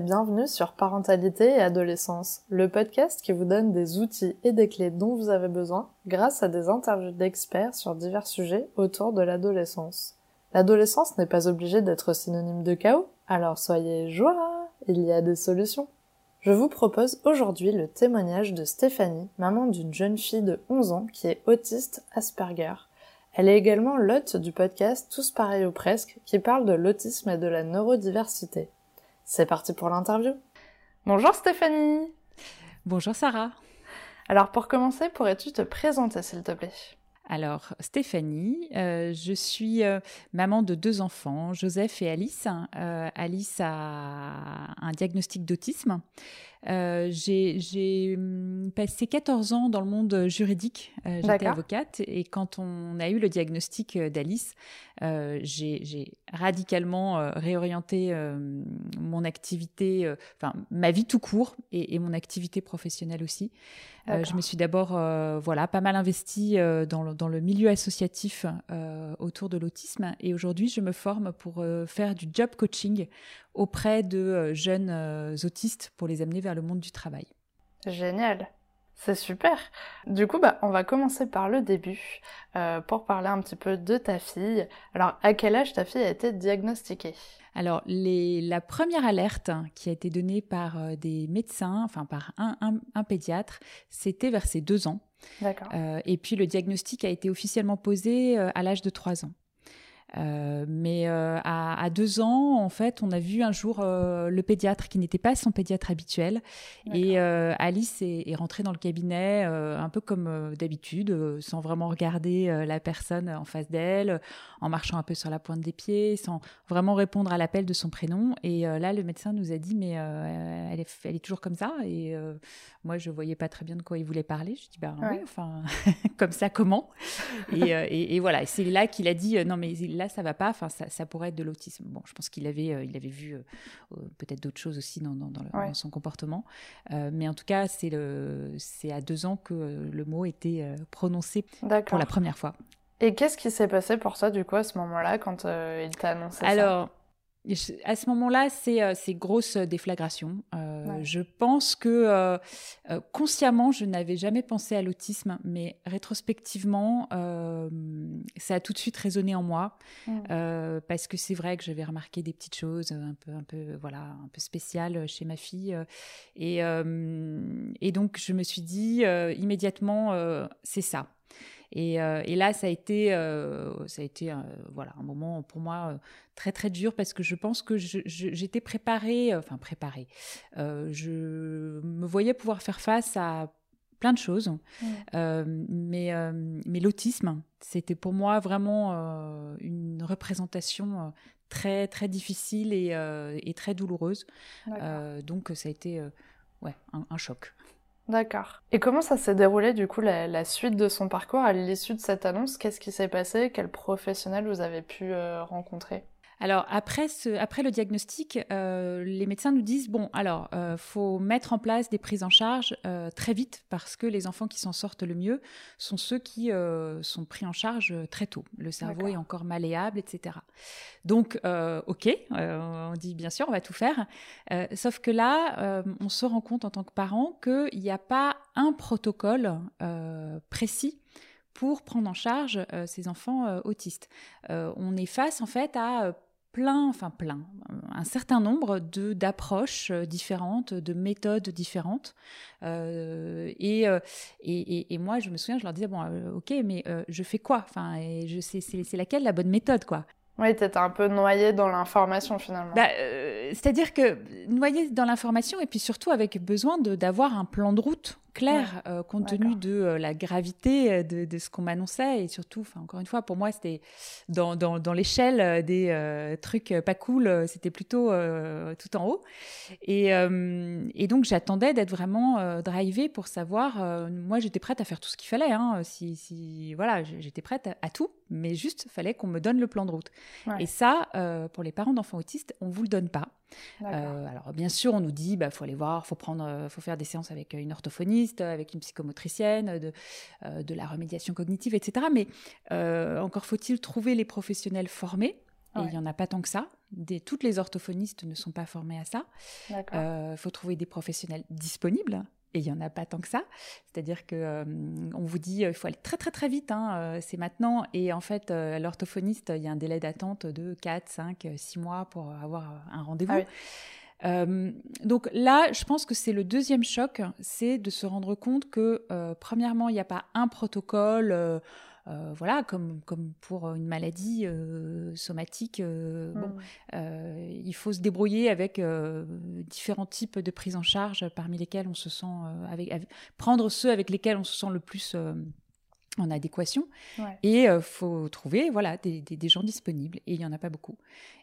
bienvenue sur Parentalité et Adolescence, le podcast qui vous donne des outils et des clés dont vous avez besoin grâce à des interviews d'experts sur divers sujets autour de l'adolescence. L'adolescence n'est pas obligée d'être synonyme de chaos, alors soyez joie, il y a des solutions. Je vous propose aujourd'hui le témoignage de Stéphanie, maman d'une jeune fille de 11 ans qui est autiste Asperger. Elle est également l'hôte du podcast Tous pareils ou presque qui parle de l'autisme et de la neurodiversité. C'est parti pour l'interview. Bonjour Stéphanie. Bonjour Sarah. Alors pour commencer, pourrais-tu te présenter s'il te plaît? Alors, Stéphanie, euh, je suis euh, maman de deux enfants, Joseph et Alice. Euh, Alice a un diagnostic d'autisme. J'ai hum, passé 14 ans dans le monde juridique. J'étais avocate et quand on a eu le diagnostic d'Alice, j'ai radicalement réorienté mon activité, enfin ma vie tout court et, et mon activité professionnelle aussi. Euh, je me suis d'abord euh, voilà, pas mal investie euh, dans, le, dans, le, milieu associatif autour de l'autisme et aujourd'hui je me forme pour faire du job coaching auprès de jeunes autistes pour les amener vers le monde du travail. Génial. C'est super. Du coup, bah, on va commencer par le début pour parler un petit peu de ta fille. Alors, à quel âge ta fille a été diagnostiquée? Alors, la première alerte qui a été donnée par euh, des médecins, enfin par un, pédiatre, c'était vers ses deux ans. D'accord. Euh, et puis le diagnostic a été officiellement posé euh, à l'âge de trois ans. Euh, mais euh, à, deux ans, en fait, on a vu un jour euh, le pédiatre qui n'était pas son pédiatre habituel. Et Alice est, est, rentrée dans le cabinet un peu comme d'habitude, sans vraiment regarder la personne en face d'elle, en marchant un peu sur la pointe des pieds, sans vraiment répondre à l'appel de son prénom. Et là, le médecin nous a dit, mais elle est, elle, est, toujours comme ça. Et moi, je voyais pas très bien de quoi il voulait parler. Je dis, bah oui, enfin, comme ça, comment? Et, et, et, voilà, c'est là qu'il a dit, non, mais là, ça va pas. Enfin, ça, pourrait être de l'autisme. Bon, je pense qu'il avait, euh, il avait vu euh, euh, peut-être d'autres choses aussi dans, son comportement. mais en tout cas, c'est le, c'est à deux ans que le mot était prononcé pour la première fois. Et qu'est-ce qui s'est passé pour toi, du coup, à ce moment-là, quand il t'a annoncé Alors, ça à ce moment-là, c'est euh, grosse déflagration. Euh, Je pense que euh, euh, consciemment, je n'avais jamais pensé à l'autisme, mais rétrospectivement, euh, ça a tout de suite résonné en moi parce que c'est vrai que j'avais remarqué des petites choses un peu, un peu, voilà, un peu spéciales chez ma fille, et, et donc je me suis dit immédiatement, c'est ça. Et, euh, et, là, ça a été, euh, ça a été euh, voilà, un moment pour moi très très dur parce que je pense que j'étais préparée, enfin préparée. je me voyais pouvoir faire face à plein de choses, mais, mais l'autisme, c'était pour moi vraiment une représentation très très difficile et, et très douloureuse. donc ça a été ouais, un choc. D'accord. Et comment ça s'est déroulé du coup la, suite de son parcours à l'issue de cette annonce? Qu'est-ce qui s'est passé? Quel professionnel vous avez pu euh, rencontrer? Alors après, ce, après le diagnostic, euh, les médecins nous disent bon, alors euh, faut mettre en place des prises en charge euh, très vite parce que les enfants qui s'en sortent le mieux sont ceux qui sont pris en charge très tôt. Le cerveau est encore malléable, etc. Donc ok, on dit bien sûr, on va tout faire. sauf que là, on se rend compte en tant que parent qu'il n'y a pas un protocole précis pour prendre en charge ces enfants autistes. on est face en fait à plein, enfin plein, un certain nombre de d'approches euh, différentes, de méthodes différentes. Euh, et, euh, et, et, moi, je me souviens, je leur disais bon, euh, ok, mais je fais quoi? Enfin, et je sais, c'est laquelle la bonne méthode, quoi? Oui, t'étais un peu noyé dans l'information finalement. Bah, C'est-à-dire que noyé dans l'information et puis surtout avec besoin d'avoir un plan de route clair euh, compte tenu de euh, la gravité euh, de, de ce qu'on m'annonçait et surtout, encore une fois, pour moi c'était dans, dans, dans l'échelle des trucs pas cool, c'était plutôt tout en haut et, et donc j'attendais d'être vraiment drivée pour savoir. moi j'étais prête à faire tout ce qu'il fallait, hein, si, si voilà, j'étais prête à, tout, mais juste fallait qu'on me donne le plan de route. Et ça, pour les parents d'enfants autistes, on vous le donne pas. Euh, alors bien sûr, on nous dit, bah faut aller voir, faut prendre, faut faire des séances avec une orthophoniste avec une psychomotricienne, de, euh, de la remédiation cognitive, etc. Mais euh, encore faut-il trouver les professionnels formés et il n'y en a pas tant que ça. Des, toutes les orthophonistes ne sont pas formés à ça. Il euh, faut trouver des professionnels disponibles et il n'y en a pas tant que ça. C'est-à-dire que euh, on vous dit il faut aller très très très vite, hein, euh, c'est maintenant. Et en fait, l'orthophoniste, il y a un délai d'attente de 4, 5, 6 mois pour avoir un rendez-vous. Ah donc là, je pense que c'est le deuxième choc, c'est de se rendre compte que, premièrement, il n'y a pas un protocole euh, voilà, comme, comme pour une maladie euh, somatique, euh, bon, mmh. il faut se débrouiller avec différents types de prise en charge, parmi lesquels on se sent avec, prendre ceux avec lesquels on se sent le plus en adéquation. Et il faut trouver voilà, des, des, gens disponibles. Et il n'y en a pas beaucoup.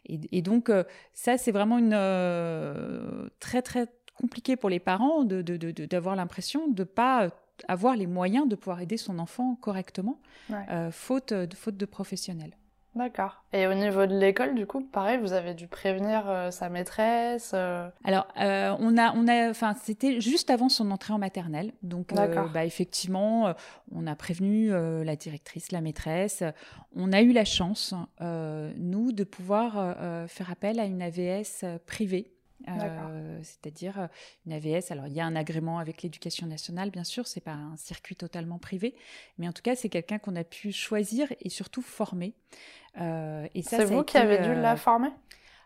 Et, donc, ça, c'est vraiment une très, très compliqué pour les parents d'avoir de, de, l'impression de ne pas avoir les moyens de pouvoir aider son enfant correctement, euh, faute, de, faute de professionnels. D'accord. Et au niveau de l'école, du coup, pareil, vous avez dû prévenir euh, sa maîtresse. Euh Alors, on a, on a, enfin, c'était juste avant son entrée en maternelle, donc, bah, effectivement, on a prévenu la directrice, la maîtresse. On a eu la chance, nous, de pouvoir faire appel à une AVS privée euh, c'est-à-dire euh, une AVS. Alors, il y a un agrément avec l'éducation nationale, bien sûr, c'est pas un circuit totalement privé, mais en tout cas, c'est quelqu'un qu'on a pu choisir et surtout former. Euh, et ça, c'est vous qui avez dû la former?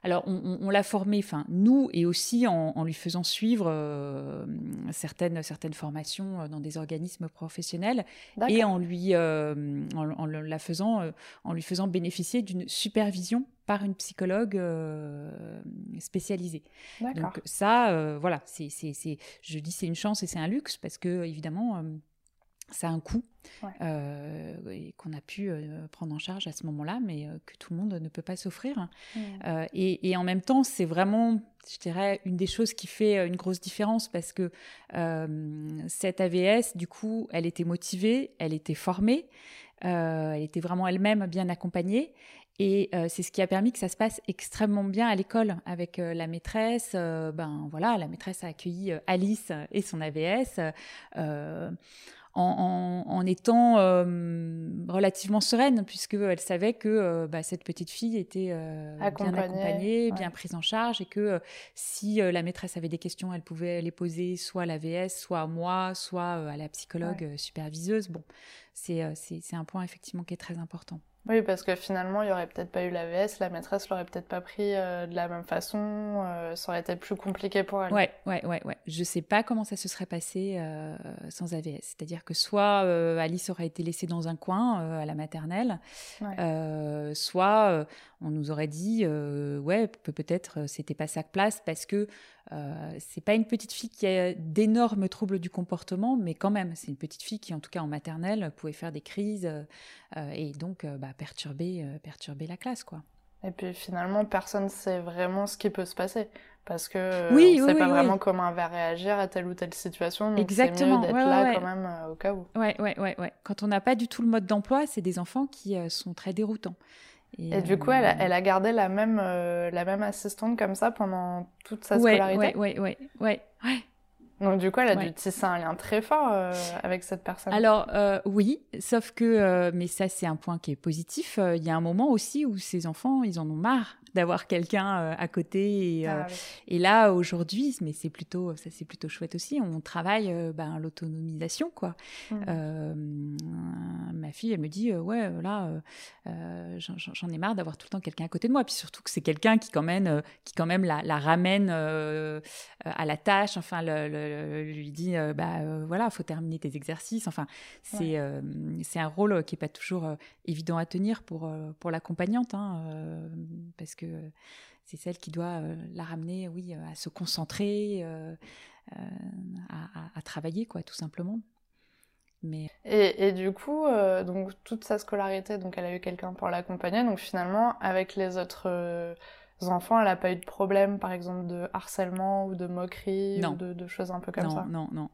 Alors, on, l'a formé, enfin, nous, et aussi en, lui faisant suivre euh, certaines, certaines formations dans des organismes professionnels et en lui, euh, en, la faisant, en lui faisant bénéficier d'une supervision par une psychologue spécialisée. Donc ça, voilà, c'est, je dis c'est une chance et c'est un luxe parce que évidemment ça a un coût euh, qu'on a pu euh, prendre en charge à ce moment-là, mais euh, que tout le monde ne peut pas s'offrir. Mmh. Et, en même temps, c'est vraiment, je dirais, une des choses qui fait une grosse différence parce que cette AVS, du coup, elle était motivée, elle était formée, elle était vraiment elle-même bien accompagnée. Et c'est ce qui a permis que ça se passe extrêmement bien à l'école avec la maîtresse. ben voilà, la maîtresse a accueilli Alice et son AVS en, étant euh, relativement sereine, puisqu'elle savait que euh, bah, cette petite fille était euh, bien accompagnée, bien prise en charge, et que si la maîtresse avait des questions, elle pouvait les poser soit à la VS, soit à moi, soit à la psychologue superviseuse. Bon, c'est un point effectivement qui est très important. Oui, parce que finalement, il n'y aurait peut-être pas eu l'AVS, la maîtresse l'aurait peut-être pas pris euh, de la même façon, euh, ça aurait été plus compliqué pour elle. Ouais, ouais, ouais, ouais. Je sais pas comment ça se serait passé euh, sans AVS. C'est-à-dire que soit Alice aurait été laissée dans un coin à la maternelle, soit on nous aurait dit, ouais, peut-être c'était pas sa place parce que euh, c'est pas une petite fille qui a d'énormes troubles du comportement, mais quand même, c'est une petite fille qui, en tout cas en maternelle, pouvait faire des crises euh, et donc euh, bah, perturber, perturber la classe, quoi. Et puis finalement, personne ne sait vraiment ce qui peut se passer parce que oui, on ne sait pas vraiment comment elle va réagir à telle ou telle situation. Donc Exactement. C'est mieux d'être là quand même au cas où. Ouais, ouais, ouais, ouais. Quand on n'a pas du tout le mode d'emploi, c'est des enfants qui sont très déroutants. Et, du coup, elle a, elle a, gardé la même, euh, la même assistante comme ça pendant toute sa scolarité Oui, oui, oui. Ouais, Donc du coup, elle a dû tisser un lien très fort euh, avec cette personne. Alors euh, oui, sauf que, mais ça c'est un point qui est positif, il y a un moment aussi où ces enfants, ils en ont marre d'avoir quelqu'un euh, à côté. Et, ah euh, là, aujourd'hui, mais c'est plutôt, ça c'est plutôt chouette aussi, on travaille euh, ben, l'autonomisation, quoi. Mmh. ma fille, elle me dit, ouais, là, j'en ai marre d'avoir tout le temps quelqu'un à côté de moi. Puis surtout que c'est quelqu'un qui quand même, qui quand même la, la ramène à la tâche, enfin, le, lui dit, bah voilà, faut terminer tes exercices. Enfin, c'est c'est un rôle qui est pas toujours évident à tenir pour pour l'accompagnante, hein, parce que c'est celle qui doit euh, la ramener, oui, euh, à se concentrer, euh, à, travailler, quoi, tout simplement. Mais... Et, du coup, donc toute sa scolarité, donc elle a eu quelqu'un pour l'accompagner. Donc finalement, avec les autres enfants, elle n'a pas eu de problème, par exemple, de harcèlement ou de moquerie ou de, choses un peu comme ça Non, non,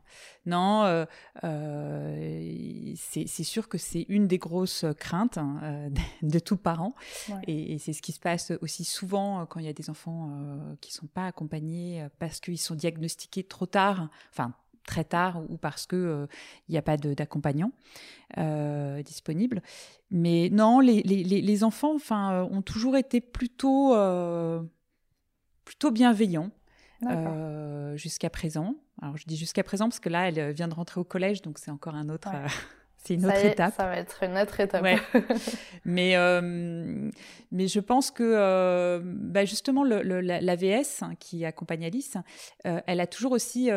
non. Euh, euh, c'est sûr que c'est une des grosses craintes hein, euh, de tout parent. Et, c'est ce qui se passe aussi souvent quand il y a des enfants qui ne sont pas accompagnés parce qu'ils sont diagnostiqués trop tard, enfin très tard ou parce que il n'y a pas d'accompagnant. Il disponible. Mais non, les, les, les enfants enfin, ont toujours été plutôt, plutôt bienveillants jusqu'à présent. Alors je dis jusqu'à présent parce que là, elle vient de rentrer au collège, donc c'est encore un autre... C'est une autre étape. Ça va être une autre étape. mais, euh, mais je pense que euh, bah justement, l'AVS hein, qui accompagne Alice, euh, elle a toujours aussi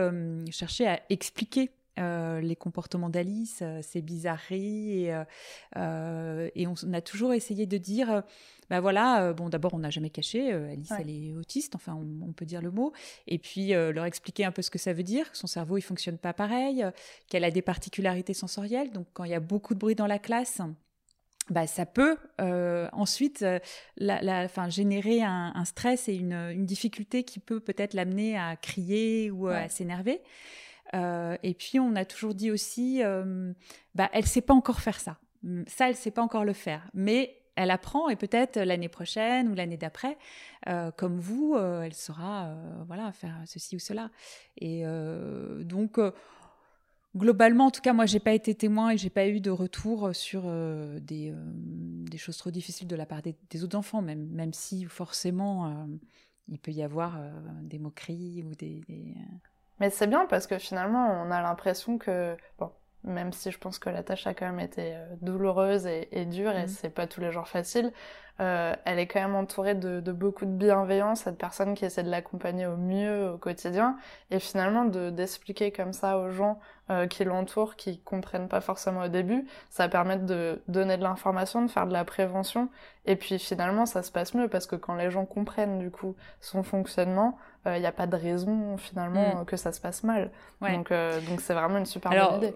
cherché à expliquer les comportements d'Alice, ses bizarreries, et, et on, a toujours essayé de dire bah voilà, euh, bon, d'abord, on n'a jamais caché, euh, Alice, elle est autiste, enfin, on, peut dire le mot, et puis euh, leur expliquer un peu ce que ça veut dire, que son cerveau, il fonctionne pas pareil, qu'elle a des particularités sensorielles, donc quand il y a beaucoup de bruit dans la classe, bah, ça peut ensuite la, générer un, stress et une, difficulté qui peut peut-être l'amener à crier ou à s'énerver. Et puis on a toujours dit aussi, bah, elle sait pas encore faire ça. Ça, elle sait pas encore le faire. Mais elle apprend et peut-être l'année prochaine ou l'année d'après, euh, comme vous, euh, elle saura euh, voilà faire ceci ou cela. Et donc globalement, en tout cas, moi, j'ai pas été témoin et j'ai pas eu de retour sur des, des, choses trop difficiles de la part des, autres enfants, même même si forcément il peut y avoir des moqueries ou des... Mais c'est bien parce que finalement, on a l'impression que bon même si je pense que la tâche a quand même été euh, douloureuse et, dure et mhm. c'est pas tous les jours facile, euh, elle est quand même entourée de, beaucoup de bienveillance, cette personne qui essaie de l'accompagner au mieux au quotidien et finalement de d'expliquer comme ça aux gens euh, qui l'entourent, qui comprennent pas forcément au début, ça permet de donner de l'information, de faire de la prévention et puis finalement ça se passe mieux parce que quand les gens comprennent du coup son fonctionnement, il n'y a pas de raison finalement mm. que ça se passe mal. Donc donc c'est vraiment une super bonne idée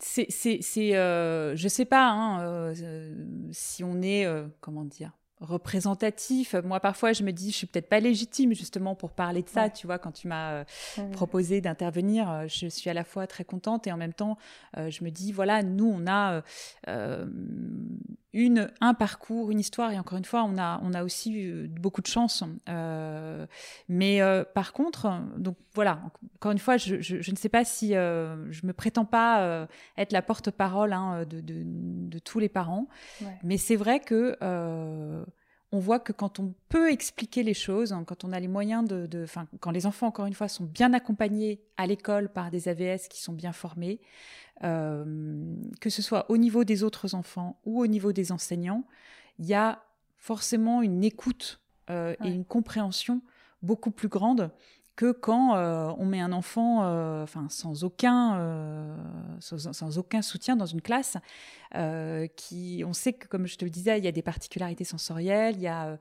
c'est, c'est, euh, je sais pas hein, euh, si on est, euh, comment dire, représentatif. Moi, parfois, je me dis, je suis peut-être pas légitime justement pour parler de ça. Tu vois, quand tu m'as euh, proposé d'intervenir, euh, je suis à la fois très contente et en même temps, euh, je me dis, voilà, nous, on a une, un parcours, une histoire et encore une fois, on a, on a aussi eu beaucoup de chance. mais par contre, donc voilà, encore une fois, je, je, ne sais pas si je me prétends pas être la porte-parole hein, de, de, de, tous les parents, mais c'est vrai que on voit que quand on peut expliquer les choses, hein, quand on a les moyens de, de quand les enfants, encore une fois, sont bien accompagnés à l'école par des AVS qui sont bien formés, euh, que ce soit au niveau des autres enfants ou au niveau des enseignants, il y a forcément une écoute euh, et une compréhension beaucoup plus grande que quand euh, on met un enfant, enfin sans aucun, sans, aucun soutien dans une classe, euh, qui, on sait que, comme je te le disais, il y a des particularités sensorielles, il y a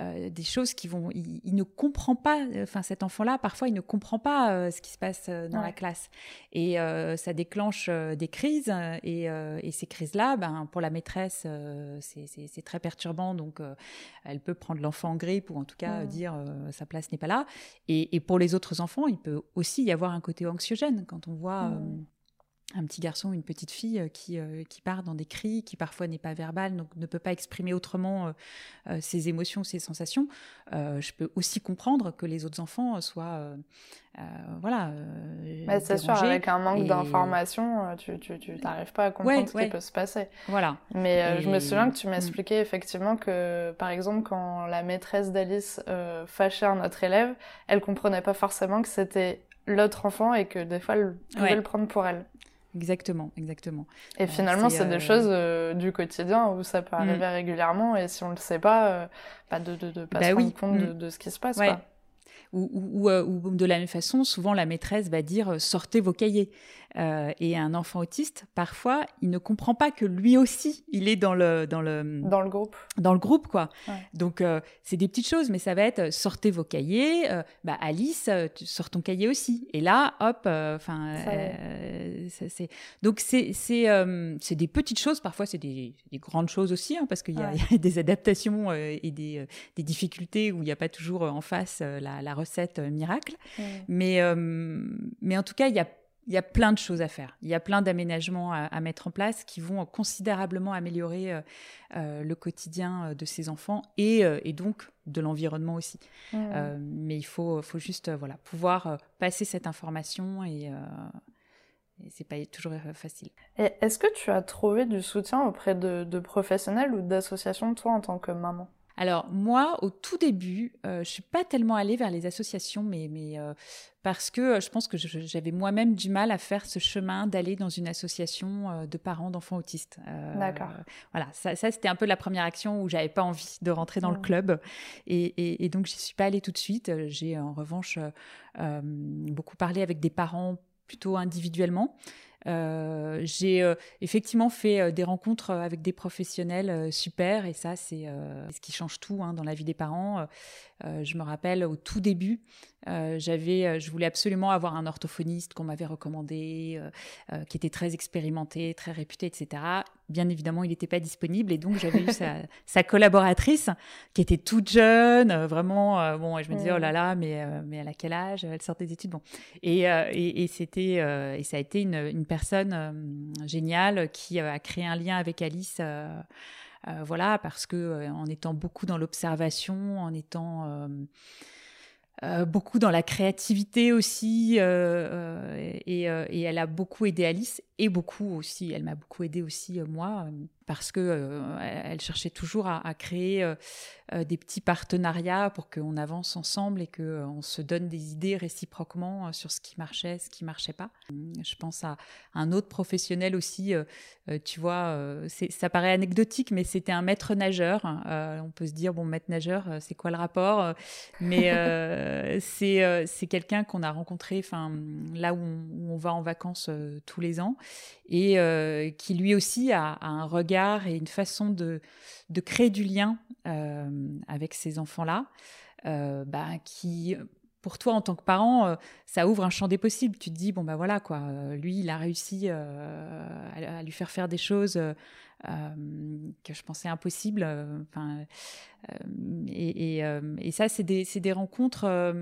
euh, des choses qui vont, il, ne comprend pas, enfin cet enfant-là, parfois il ne comprend pas euh, ce qui se passe dans la classe, et ça déclenche des crises, et, et ces crises-là, ben, pour la maîtresse, c'est très perturbant, donc elle peut prendre l'enfant en grippe ou en tout cas dire sa place n'est pas là, et, et, pour les autres enfants, il peut aussi y avoir un côté anxiogène quand on voit un petit garçon, une petite fille euh, qui, euh, qui part dans des cris, qui parfois n'est pas verbal, donc ne peut pas exprimer autrement euh, ses émotions, ses sensations. je peux aussi comprendre que les autres enfants soient, voilà. Mais c'est sûr, avec un manque d'information, tu n'arrives pas à comprendre ce qui peut se passer. Voilà. Mais je me souviens que tu m'expliquais mm. effectivement que, par exemple, quand la maîtresse d'Alice fâchait un autre élève, elle comprenait pas forcément que c'était l'autre enfant et que des fois elle pouvait le prendre pour elle. Exactement, exactement. Et euh, finalement, c'est des euh, choses euh, du quotidien où ça peut mm. arriver régulièrement et si on ne le sait pas, pas de, de, de pas bah se rendre compte mm. de, ce qui se passe. Quoi. Ou, ou, ou, de la même façon, souvent la maîtresse va dire sortez vos cahiers. Euh, et un enfant autiste, parfois, il ne comprend pas que lui aussi, il est dans le dans le dans le groupe. Dans le groupe, quoi. Donc euh, c'est des petites choses, mais ça va être sortez vos cahiers. Euh, bah Alice, tu sors ton cahier aussi. Et là, hop, enfin, c'est donc c'est c'est c'est des petites choses. Parfois, c'est des, des, grandes choses aussi, hein, parce qu'il y, y, a des adaptations et des des difficultés où il n'y a pas toujours en face la, la recette miracle. Mais mais en tout cas, il y a il y a plein de choses à faire. Il y a plein d'aménagements à, mettre en place qui vont considérablement améliorer euh, euh, le quotidien euh, de ces enfants et, et donc de l'environnement aussi. mais il faut, faut juste voilà, pouvoir passer cette information et, et c'est pas toujours facile. Et est-ce que tu as trouvé du soutien auprès de, de professionnels ou d'associations, toi, en tant que maman? Alors moi, au tout début, euh, je suis pas tellement allée vers les associations, mais, mais euh, parce que euh, je pense que j'avais moi-même du mal à faire ce chemin d'aller dans une association de parents d'enfants autistes. D'accord. Voilà, ça, c'était un peu la première action où j'avais pas envie de rentrer dans le club, et, et, et donc j'y suis pas allée tout de suite. J'ai en revanche beaucoup parlé avec des parents plutôt individuellement. Euh, j'ai euh, effectivement fait euh, des rencontres avec des professionnels super et ça c'est ce qui change tout hein, dans la vie des parents. je me rappelle au tout début, j'avais, je voulais absolument avoir un orthophoniste qu'on m'avait recommandé, qui était très expérimenté, très réputé, etc. Bien évidemment, il n'était pas disponible et donc j'avais eu sa, collaboratrice qui était toute jeune, vraiment. bon, et je me disais oh là là, mais mais elle a quel âge? Elle sort des études, bon. Et, et, c'était et ça a été une, une personne euh, géniale qui a créé un lien avec Alice. Euh, euh, voilà, parce que en étant beaucoup dans l'observation, en étant beaucoup dans la créativité aussi, et, et, elle a beaucoup aidé Alice et beaucoup aussi, elle m'a beaucoup aidé aussi moi parce que euh, elle cherchait toujours à, créer euh, euh, des petits partenariats pour qu'on avance ensemble et que on se donne des idées réciproquement sur ce qui marchait, ce qui marchait pas. Je pense à un autre professionnel aussi. tu vois, ça paraît anecdotique, mais c'était un maître nageur. on peut se dire bon, maître nageur, c'est quoi le rapport Mais c'est c'est quelqu'un qu'on a rencontré, enfin là où on, va en vacances tous les ans et qui lui aussi a un regard et une façon de, créer du lien euh, avec ces enfants-là, euh, bah, qui, pour toi en tant que parent, euh, ça ouvre un champ des possibles. Tu te dis, bon, bah voilà, quoi, lui, il a réussi à, lui faire faire des choses que je pensais impossibles. Enfin, et, ça, c'est des, rencontres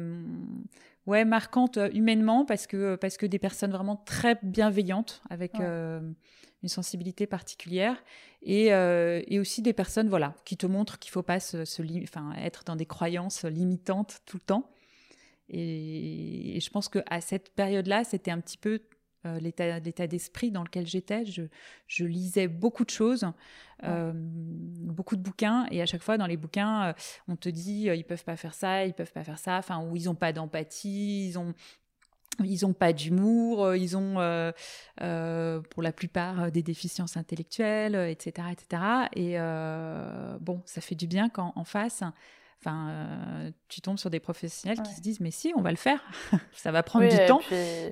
ouais, marquantes humainement parce que, parce que des personnes vraiment très bienveillantes avec une sensibilité particulière. Et, euh, et, aussi des personnes voilà qui te montrent qu'il faut pas se, enfin, être dans des croyances limitantes tout le temps. Et, je pense que à cette période-là c'était un petit peu euh, l'état d'esprit dans lequel j'étais je, je, lisais beaucoup de choses euh, beaucoup de bouquins et à chaque fois dans les bouquins on te dit ils peuvent pas faire ça ils peuvent pas faire ça enfin ou ils ont pas d'empathie ils ont ils n'ont pas d'humour, euh, ils ont euh, euh, pour la plupart des déficiences intellectuelles, etc., etc. Et bon, ça fait du bien quand en face, enfin, tu tombes sur des professionnels qui se disent mais si, on va le faire, ça va prendre du temps.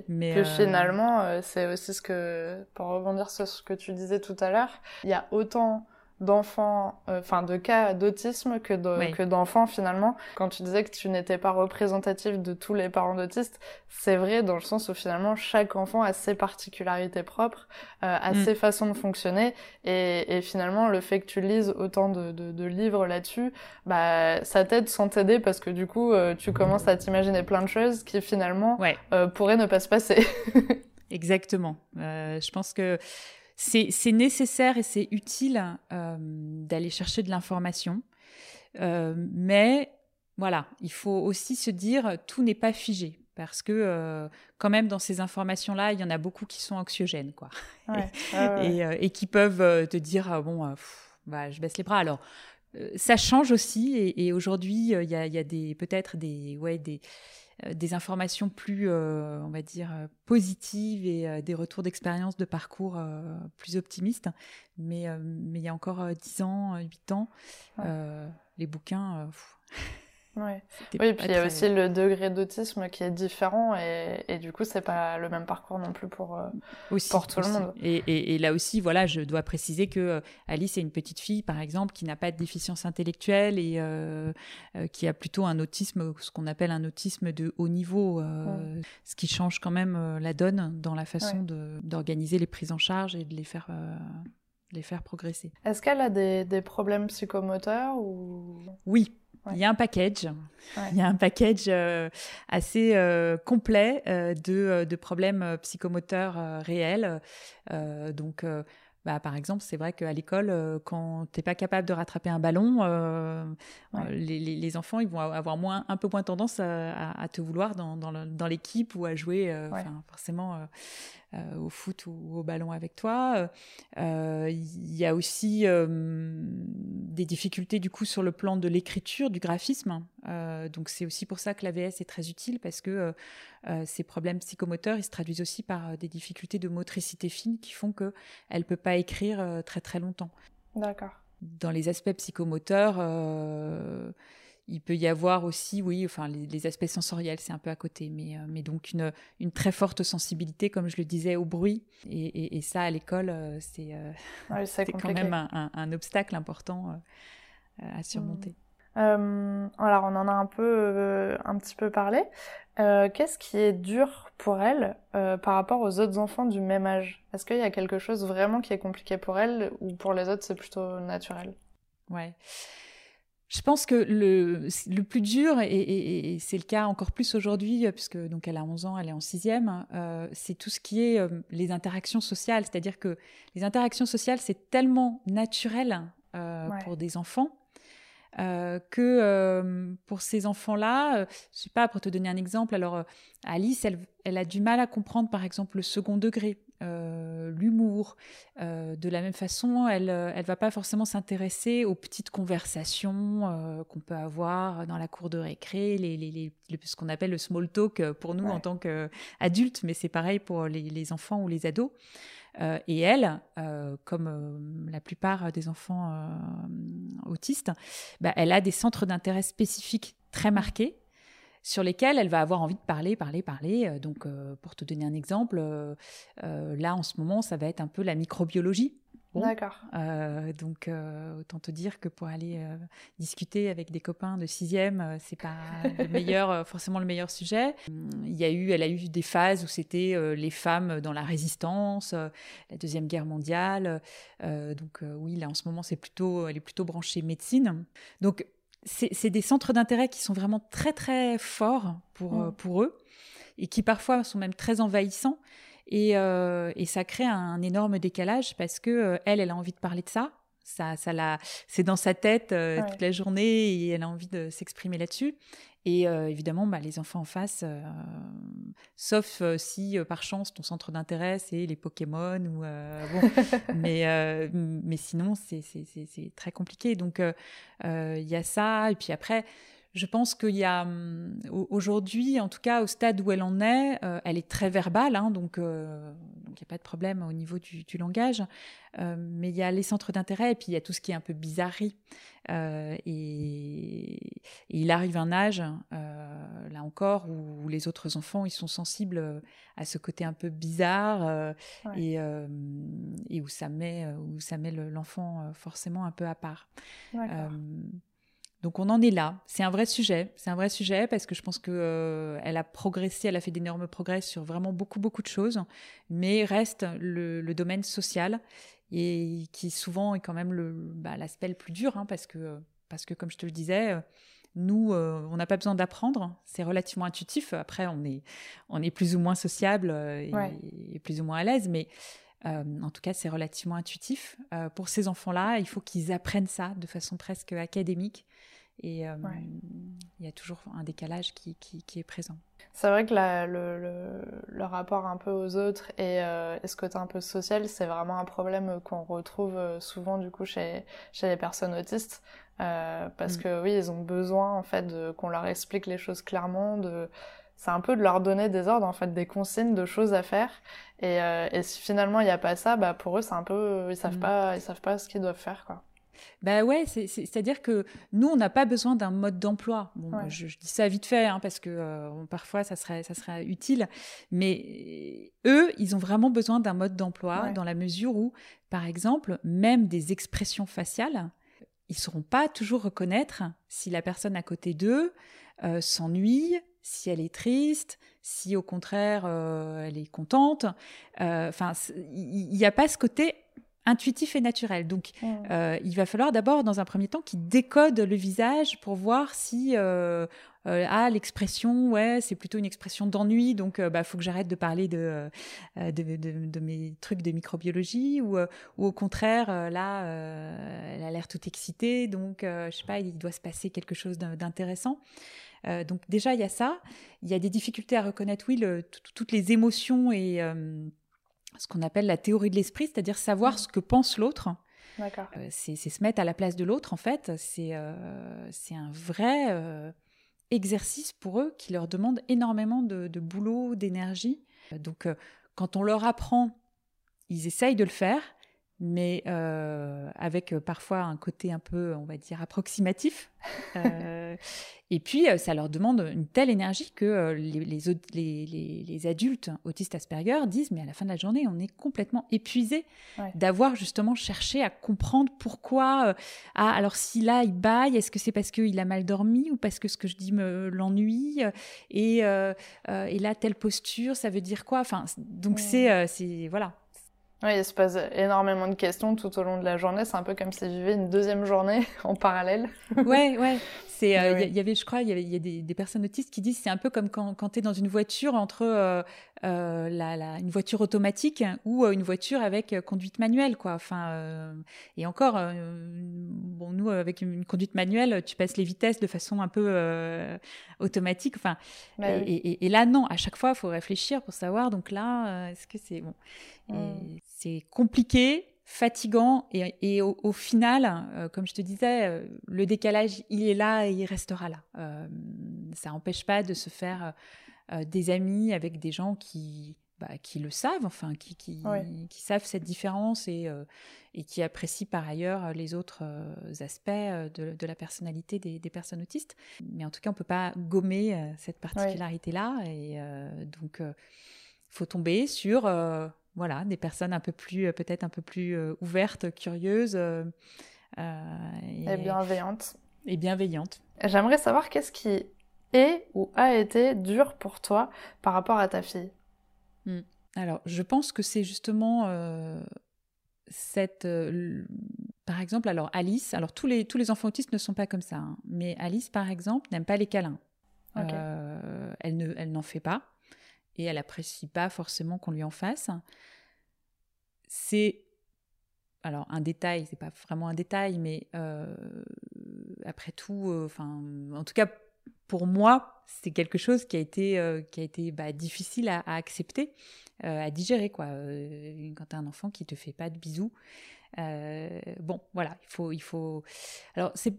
mais finalement, c'est aussi ce que, pour rebondir sur ce que tu disais tout à l'heure, il y a autant d'enfants, euh, enfin de cas d'autisme que que d'enfants finalement. Quand tu disais que tu n'étais pas représentatif de tous les parents d'autistes, c'est vrai dans le sens où finalement chaque enfant a ses particularités propres, euh, a mm. ses façons de fonctionner, et, et, finalement le fait que tu lises autant de, de, de livres là-dessus, bah ça t'aide sans t'aider parce que du coup euh, tu commences à t'imaginer plein de choses qui finalement pourraient ne pas se passer. Exactement. je pense que c'est nécessaire et c'est utile euh, d'aller chercher de l'information. Euh, mais voilà, il faut aussi se dire tout n'est pas figé. Parce que euh, quand même dans ces informations-là, il y en a beaucoup qui sont anxiogènes, quoi, et, qui peuvent te dire bon, bah, je baisse les bras. Alors ça change aussi, et, aujourd'hui il y a, y a peut-être des ouais des des informations plus, euh, on va dire, euh, positives et des retours d'expérience de parcours plus optimistes. Mais, mais il y a encore 10 ans, 8 ans, les bouquins... Ouais. Oui, et puis il y a aussi le degré d'autisme qui est différent et, et du coup c'est pas le même parcours non plus pour, euh, pour tout le monde. Et, et, et, là aussi, voilà, je dois préciser que euh, Alice est une petite fille, par exemple, qui n'a pas de déficience intellectuelle et euh, qui a plutôt un autisme, ce qu'on appelle un autisme de haut niveau, ce qui change quand même la donne dans la façon d'organiser les prises en charge et de les faire les faire progresser. Est-ce qu'elle a des, des problèmes psychomoteurs ou? Oui, il y a un package, il y a un package euh, assez euh, complet euh, de, de, problèmes psychomoteurs réels. donc bah, par exemple, c'est vrai qu'à l'école, quand tu n'es pas capable de rattraper un ballon, les, enfants ils vont avoir moins, un peu moins tendance à, te vouloir dans, dans l'équipe ou à jouer forcément au foot ou au ballon avec toi. Il y a aussi des difficultés du coup sur le plan de l'écriture, du graphisme. donc c'est aussi pour ça que l'AVS est très utile parce que ces problèmes psychomoteurs, ils se traduisent aussi par des difficultés de motricité fine qui font qu'elle ne peut pas écrire euh, très très longtemps. D'accord. Dans les aspects psychomoteurs, euh, il peut y avoir aussi, oui, enfin les, aspects sensoriels, c'est un peu à côté, mais, euh, mais donc une, une, très forte sensibilité, comme je le disais, au bruit. Et, ça, à l'école, c'est quand même un, obstacle important à surmonter. Mmh. alors, on en a un peu, un petit peu parlé. Euh, qu'est-ce qui est dur pour elle euh, par rapport aux autres enfants du même âge? Est-ce qu'il y a quelque chose vraiment qui est compliqué pour elle ou pour les autres c'est plutôt naturel? Ouais. Je pense que le, le plus dur, et, c'est le cas encore plus aujourd'hui, puisque donc elle a 11 ans, elle est en sixième, euh, c'est tout ce qui est les interactions sociales. C'est-à-dire que les interactions sociales, c'est tellement naturel pour des enfants euh, que euh, pour ces enfants-là, euh, je sais pas, pour te donner un exemple, alors Alice, elle, elle, a du mal à comprendre par exemple le second degré, l'humour. de la même façon, elle ne va pas forcément s'intéresser aux petites conversations qu'on peut avoir dans la cour de récré, les, les, les, ce qu'on appelle le small talk pour nous en tant qu'adultes, mais c'est pareil pour les, enfants ou les ados. Euh, et elle, euh, comme euh, la plupart des enfants autistes, bah, elle a des centres d'intérêt spécifiques très marqués sur lesquels elle va avoir envie de parler, parler, parler. Donc, pour te donner un exemple, là en ce moment, ça va être un peu la microbiologie. D'accord. Euh, donc, euh, autant te dire que pour aller euh, discuter avec des copains de sixième, c'est pas le meilleur, forcément le meilleur sujet. Il y a eu, elle a eu des phases où c'était les femmes dans la résistance, la deuxième guerre mondiale. donc, oui, là en ce moment, c'est plutôt, elle est plutôt branchée médecine. Donc, c'est des centres d'intérêt qui sont vraiment très très forts pour, mmh. pour eux et qui parfois sont même très envahissants. Euh, et, ça crée un énorme décalage parce que euh, elle, elle a envie de parler de ça. Ça, ça c'est dans sa tête euh, toute la journée et elle a envie de s'exprimer là-dessus. Et évidemment, bah, les enfants en face, sauf si par chance ton centre d'intérêt c'est les Pokémon ou bon, mais mais sinon c'est, c'est, c'est très compliqué. Donc il y a ça et puis après je pense qu'il y a aujourd'hui, en tout cas au stade où elle en est, euh, elle est très verbale, hein, donc euh, il n'y a pas de problème au niveau du, langage. Euh, mais il y a les centres d'intérêt et puis il y a tout ce qui est un peu bizarrerie. Et, il arrive un âge, là encore, où, les autres enfants ils sont sensibles à ce côté un peu bizarre et, et, où ça met, où ça met l'enfant forcément un peu à part. Donc on en est là. C'est un vrai sujet. C'est un vrai sujet parce que je pense qu'elle euh, a progressé, elle a fait d'énormes progrès sur vraiment beaucoup beaucoup de choses, mais reste le, domaine social et qui souvent est quand même bah, l'aspect le, plus dur hein, parce que parce que comme je te le disais. Euh, nous, euh, on n'a pas besoin d'apprendre, c'est relativement intuitif. Après, on est, on est plus ou moins sociable et, plus ou moins à l'aise, mais en tout cas, c'est relativement intuitif. pour ces enfants-là, il faut qu'ils apprennent ça de façon presque académique et euh, il y a toujours un décalage qui, qui, est présent. C'est vrai que la, le, le, rapport un peu aux autres et, euh, ce côté un peu social, c'est vraiment un problème qu'on retrouve euh, souvent du coup chez, chez les personnes autistes. parce mm. que oui, ils ont besoin en fait qu'on leur explique les choses clairement, de c'est un peu de leur donner des ordres, en fait, des consignes de choses à faire. Et, et si finalement il n'y a pas ça, bah pour eux c'est un peu, ils savent mm. pas, ils savent pas ce qu'ils doivent faire, quoi. Ben ouais, c'est-à-dire que nous, on n'a pas besoin d'un mode d'emploi. Bon, je, dis ça vite fait, hein, parce que euh, parfois, ça serait, ça serait utile. Mais eux, ils ont vraiment besoin d'un mode d'emploi dans la mesure où, par exemple, même des expressions faciales, ils ne sauront pas toujours reconnaître si la personne à côté d'eux euh, s'ennuie, si elle est triste, si au contraire euh, elle est contente. Enfin, il n'y a pas ce côté intuitif et naturel. Donc, mmh. il va falloir d'abord, dans un premier temps, qu'il décode le visage pour voir si euh, ah l'expression ouais c'est plutôt une expression d'ennui donc euh, bah faut que j'arrête de parler de, euh, de, de, mes trucs de microbiologie ou, ou au contraire là elle a l'air toute excitée donc je sais pas il doit se passer quelque chose d'intéressant donc déjà il y a ça il y a des difficultés à reconnaître oui le, toutes les émotions et ce qu'on appelle la théorie de l'esprit c'est-à-dire savoir mmh. ce que pense l'autre c'est se mettre à la place de l'autre en fait c'est c'est un vrai exercice pour eux qui leur demande énormément de, boulot, d'énergie. Donc, euh, quand on leur apprend, ils essayent de le faire, mais euh, avec euh, parfois un côté un peu, on va dire, approximatif. Et puis, euh, ça leur demande une telle énergie que euh, les, les, les, adultes autistes Asperger disent, mais à la fin de la journée, on est complètement épuisé d'avoir justement cherché à comprendre pourquoi. Euh, ah, alors si là, il baille, est-ce que c'est parce qu'il a mal dormi ou parce que ce que je dis me l'ennuie et, et là, telle posture, ça veut dire quoi? Enfin, donc c'est, c'est voilà, oui, il se pose énormément de questions tout au long de la journée. C'est un peu comme si je vivais une deuxième journée en parallèle. ouais, ouais. C'est, euh, il y, avait, je crois, il y, avait, y a des, des, personnes autistes qui disent c'est un peu comme quand, quand tu es dans une voiture entre euh, euh, la, la, une voiture automatique ou une voiture avec conduite manuelle, quoi. Enfin, et encore, bon, nous avec une conduite manuelle, tu passes les vitesses de façon un peu automatique. Enfin, bah et, et, là non, à chaque fois, il faut réfléchir pour savoir. Donc là, est-ce que c'est bon mmh. C'est compliqué, fatigant et, au, final, euh, comme je te disais, euh, le décalage, il est là et il restera là. Euh, ça n'empêche pas de se faire des amis avec des gens qui, bah, qui le savent, enfin, qui, qui, qui savent cette différence et, et, qui apprécient par ailleurs les autres aspects de, de, la personnalité des, des, personnes autistes. Mais en tout cas, on ne peut pas gommer cette particularité-là. Et donc, il faut tomber sur voilà, des personnes un peu plus, euh, peut-être un peu plus euh, ouvertes, curieuses. Euh, et, bienveillantes. Et bienveillantes. J'aimerais savoir qu'est-ce qui est ou a été dur pour toi par rapport à ta fille. Hmm. Alors, je pense que c'est justement cette. par exemple, alors Alice, alors tous les, tous les enfants autistes ne sont pas comme ça, hein, mais Alice, par exemple, n'aime pas les câlins. elle n'en elle fait pas et elle apprécie pas forcément qu'on lui en fasse. C'est alors un détail, c'est pas vraiment un détail, mais euh, après tout, euh, enfin, en tout cas pour moi, c'est quelque chose qui a été euh, qui a été bah, difficile à, accepter, à digérer quoi. quand tu as un enfant qui te fait pas de bisous, bon, voilà, il faut il faut. Alors c'est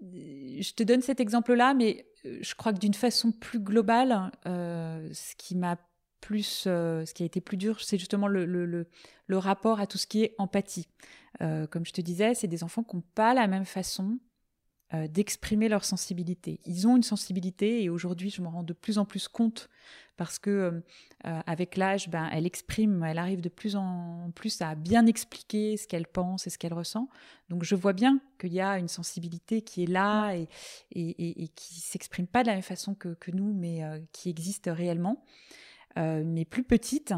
je te donne cet exemple-là, mais euh, je crois que d'une façon plus globale, euh, ce qui m'a plus, euh, ce qui a été plus dur, c'est justement le, le, le, rapport à tout ce qui est empathie. comme je te disais, c'est des enfants qui n'ont pas la même façon d'exprimer leur sensibilité. Ils ont une sensibilité et aujourd'hui, je me rends de plus en plus compte parce que euh, euh, avec l'âge, ben, elle exprime, elle arrive de plus en plus à bien expliquer ce qu'elle pense et ce qu'elle ressent. Donc je vois bien qu'il y a une sensibilité qui est là et, et, et, qui s'exprime pas de la même façon que, que nous, mais euh, qui existe réellement. mais plus petite,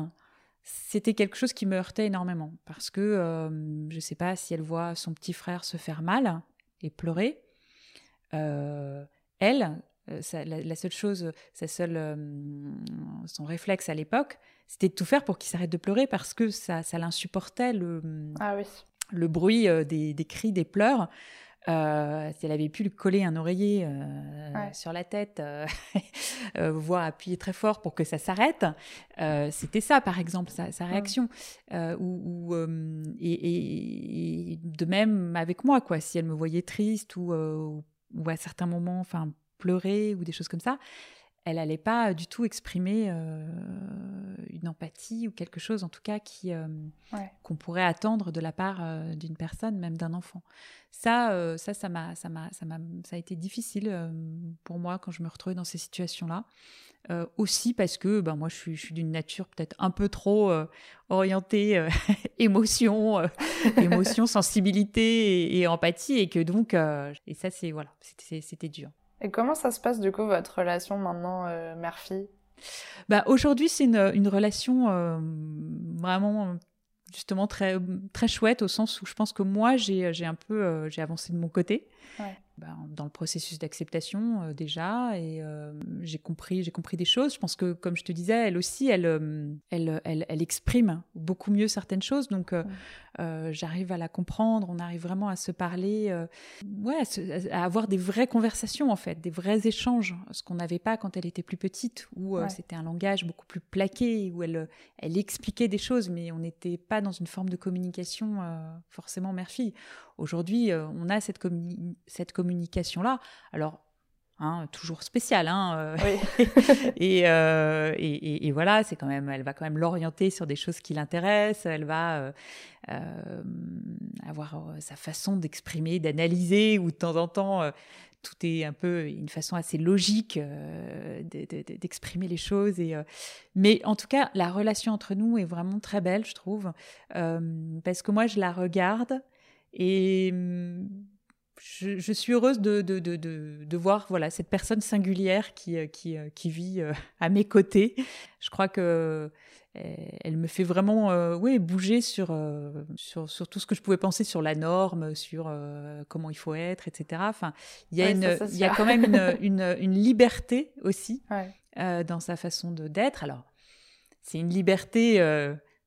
c'était quelque chose qui me heurtait énormément parce que je ne sais pas si elle voit son petit frère se faire mal et pleurer. Elle, euh, la, seule chose, sa seule, euh, son réflexe à l'époque, c'était de tout faire pour qu'il s'arrête de pleurer parce que ça, ça l'insupportait le, ah le bruit euh, des, des, cris, des pleurs. si elle avait pu lui coller un oreiller sur la tête, voire appuyer très fort pour que ça s'arrête, c'était ça, par exemple, sa, sa réaction. ou, et, et, de même avec moi, quoi. Si elle me voyait triste ou, ou à certains moments, enfin pleurer ou des choses comme ça, elle n'allait pas du tout exprimer euh, une empathie ou quelque chose en tout cas qui euh, qu'on pourrait attendre de la part euh, d'une personne, même d'un enfant. Ça, ça, ça m'a, ça m'a, ça m'a, ça a été difficile pour moi quand je me retrouvais dans ces situations-là. Aussi parce que ben, moi je suis, je suis d'une nature peut-être un peu trop orientée émotion, émotion, sensibilité et, et, empathie et que donc et ça c'est voilà c'était, dur. Et comment ça se passe du coup votre relation maintenant euh, mère-fille? Bah, Aujourd'hui c'est une, une relation euh, vraiment justement très très chouette au sens où je pense que moi j'ai j'ai un peu j'ai avancé de mon côté ouais. Ben, dans le processus d'acceptation euh, déjà et euh, j'ai compris j'ai compris des choses. Je pense que comme je te disais elle aussi elle euh, elle, elle, elle exprime beaucoup mieux certaines choses. Donc j'arrive à la comprendre. On arrive vraiment à se parler ouais à, avoir des vraies conversations en fait des vrais échanges. Ce qu'on n'avait pas quand elle était plus petite où c'était un langage beaucoup plus plaqué où elle elle expliquait des choses mais on n'était pas dans une forme de communication forcément mère-fille aujourd'hui on a cette, cette communication communication-là. Alors, Hein, toujours spécial. Hein, euh, euh, et, et, voilà, c'est quand même, elle va quand même l'orienter sur des choses qui l'intéressent. Elle va euh, avoir sa façon d'exprimer, d'analyser, ou de temps en temps, tout est un peu une façon assez logique d'exprimer les choses. Et, mais en tout cas, la relation entre nous est vraiment très belle, je trouve, parce que moi, je la regarde et je, suis heureuse de, de, de, de, voir voilà, cette personne singulière qui, euh, qui, euh, qui vit euh, à mes côtés. Je crois que elle me fait vraiment oui, bouger sur, sur, sur, tout ce que je pouvais penser sur la norme, sur comment il faut être, etc. Enfin, il y a, une, il y a quand même une, une, une liberté aussi dans sa façon d'être. Alors, c'est une liberté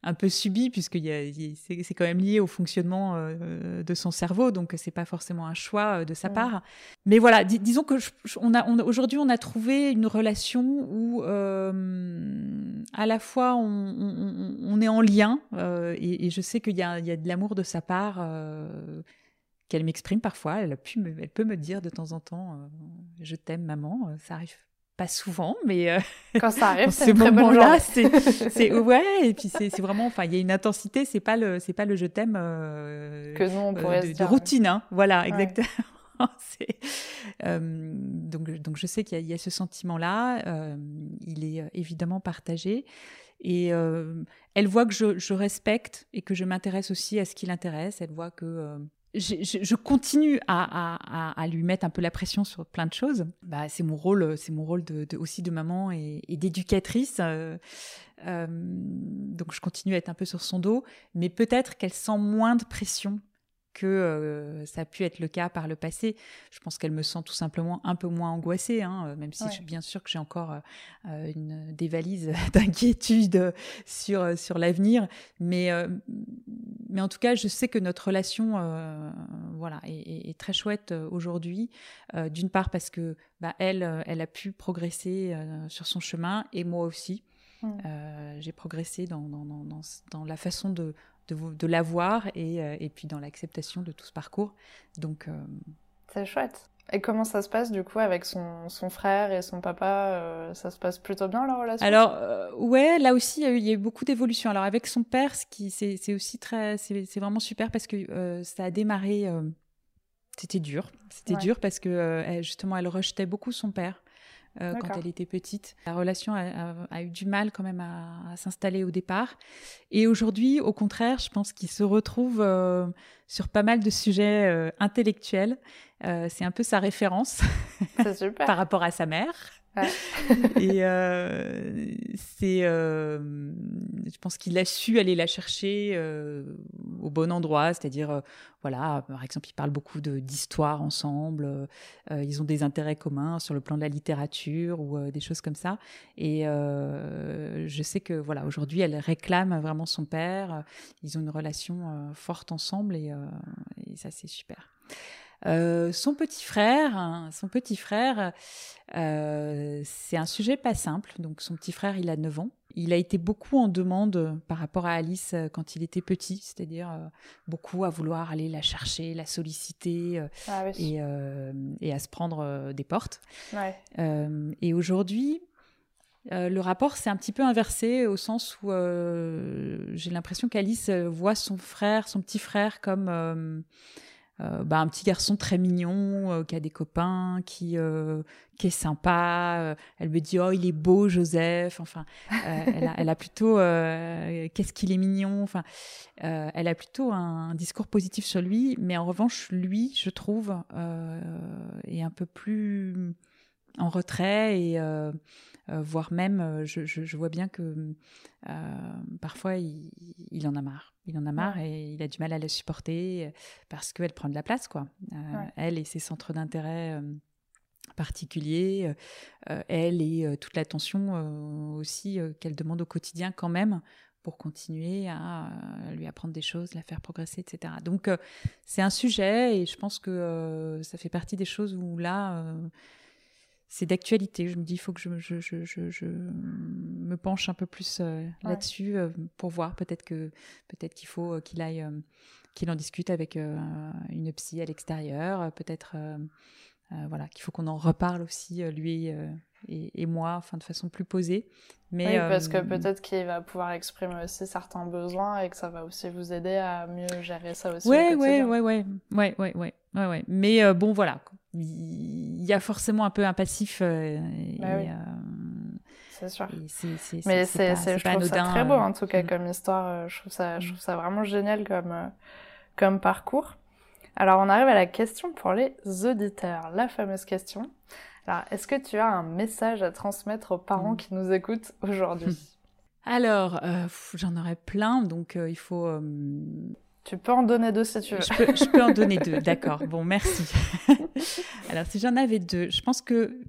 un peu subi puisque c'est quand même lié au fonctionnement euh, de son cerveau, donc c'est pas forcément un choix euh, de sa part. Mais voilà, disons que on a, aujourd'hui on a trouvé une relation où euh, à la fois on, est en lien et, je sais qu'il y, y a, de l'amour de sa part qu'elle m'exprime parfois. Elle a pu, elle peut me dire de temps en temps, je t'aime maman. Ça arrive pas souvent, mais euh, quand ça arrive, c'est ce moment-là, c'est ouais, et puis c'est vraiment, enfin, il y a une intensité, c'est pas le, c'est pas le je t'aime euh, que non, on pourrait euh, de, routine, hein, voilà, exactement. donc, donc je sais qu'il y, a ce sentiment-là, il est évidemment partagé. Et elle voit que je, je, respecte et que je m'intéresse aussi à ce qui l'intéresse. Elle voit que je, continue à, lui mettre un peu la pression sur plein de choses. Bah, c'est mon rôle, c'est mon rôle de, aussi de maman et, d'éducatrice. Euh, euh, donc je continue à être un peu sur son dos, mais peut-être qu'elle sent moins de pression que euh, ça a pu être le cas par le passé. Je pense qu'elle me sent tout simplement un peu moins angoissée, hein, euh, même si bien sûr que j'ai encore euh, une, des valises d'inquiétude sur, sur l'avenir. Mais, mais en tout cas, je sais que notre relation voilà, est, très chouette aujourd'hui. D'une part parce que bah, elle, elle a pu progresser sur son chemin et moi aussi. Mmh. j'ai progressé dans, dans, dans, dans, la façon de, de, de l'avoir et, euh, et, puis dans l'acceptation de tout ce parcours. Donc, euh, c'est chouette. Et comment ça se passe du coup avec son, son frère et son papa euh, Ça se passe plutôt bien la relation? Alors ouais, là aussi il y, a eu, beaucoup d'évolution. Alors avec son père, ce qui c'est aussi très, c'est vraiment super parce que ça a démarré. c'était dur, c'était dur parce que justement elle rejetait beaucoup son père. Euh, quand elle était petite. La relation a, eu du mal quand même à, s'installer au départ. Et aujourd'hui, au contraire, je pense qu'il se retrouve euh, sur pas mal de sujets euh, intellectuels. c'est un peu sa référence par rapport à sa mère. et euh, c'est, euh, je pense qu'il a su aller la chercher euh, au bon endroit, c'est-à-dire, voilà, par exemple, ils parlent beaucoup d'histoire ensemble, ils ont des intérêts communs sur le plan de la littérature ou des choses comme ça. Et je sais que, voilà, aujourd'hui, elle réclame vraiment son père, ils ont une relation forte ensemble et, et ça, c'est super. Euh, son petit frère, hein, son petit frère, euh, c'est un sujet pas simple. Donc son petit frère, il a 9 ans. Il a été beaucoup en demande par rapport à Alice euh, quand il était petit, c'est-à-dire beaucoup à vouloir aller la chercher, la solliciter ah et, et, à se prendre des portes. Ouais. et aujourd'hui, le rapport s'est un petit peu inversé au sens où j'ai l'impression qu'Alice voit son frère, son petit frère, comme euh, bah, un petit garçon très mignon euh, qui a des copains, qui euh, qui est sympa. elle me dit oh il est beau Joseph. Enfin, elle, a, plutôt qu'est-ce qu'il est mignon. Enfin, elle a plutôt un, discours positif sur lui, mais en revanche lui, je trouve, est un peu plus en retrait et voire même, je, vois bien que parfois il, en a marre. Il en a marre et il a du mal à la supporter parce qu'elle prend de la place, quoi. Elle et ses centres d'intérêt particuliers, elle et toute l'attention aussi qu'elle demande au quotidien quand même pour continuer à lui apprendre des choses, la faire progresser, etc. Donc c'est un sujet et je pense que ça fait partie des choses où là, c'est d'actualité. Je me dis, il faut que je, je, je, je, me penche un peu plus là-dessus pour voir. Peut-être que peut-être qu'il faut qu'il aille, qu'il en discute avec une psy à l'extérieur. Peut-être voilà qu'il faut qu'on en reparle aussi lui et, moi, enfin de façon plus posée. Mais, oui, parce que euh, peut-être qu'il va pouvoir exprimer aussi certains besoins et que ça va aussi vous aider à mieux gérer ça aussi. Oui, oui, oui, oui, ouais, ouais, ouais, ouais, Mais euh, bon, voilà, il y a forcément un peu un passif. Euh, bah c'est sûr. Mais c'est, je trouve ça très beau en tout cas mm. comme histoire. Je trouve ça, je trouve ça vraiment génial comme, comme parcours. Alors on arrive à la question pour les auditeurs, la fameuse question. Alors, est-ce que tu as un message à transmettre aux parents mm. qui nous écoutent aujourd'hui? Alors, euh, j'en aurais plein, donc euh, il faut. Euh, tu peux en donner deux si tu veux. Je peux, en donner deux, d'accord. Bon, merci. Alors, si j'en avais deux, je pense que